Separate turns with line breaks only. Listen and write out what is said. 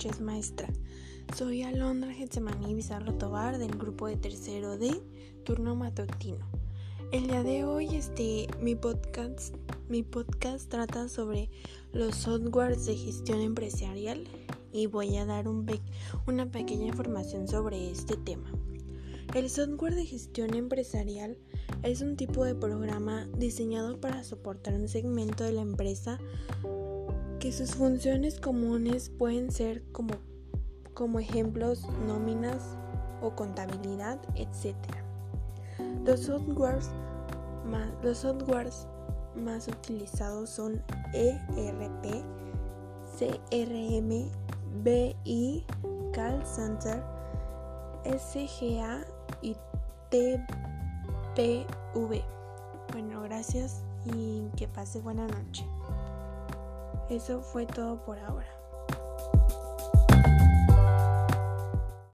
noches, maestra. Soy Alondra Getsemaní Bizarro Tobar del grupo de tercero D, turno matutino. El día de hoy, este, mi podcast, mi podcast trata sobre los softwares de gestión empresarial y voy a dar un una pequeña información sobre este tema. El software de gestión empresarial es un tipo de programa diseñado para soportar un segmento de la empresa que sus funciones comunes pueden ser como, como ejemplos nóminas o contabilidad, etc. Los softwares más, los softwares más utilizados son ERP, CRM, BI, Call Center, SGA y TPV. Bueno, gracias y que pase buena noche. Eso fue todo por ahora.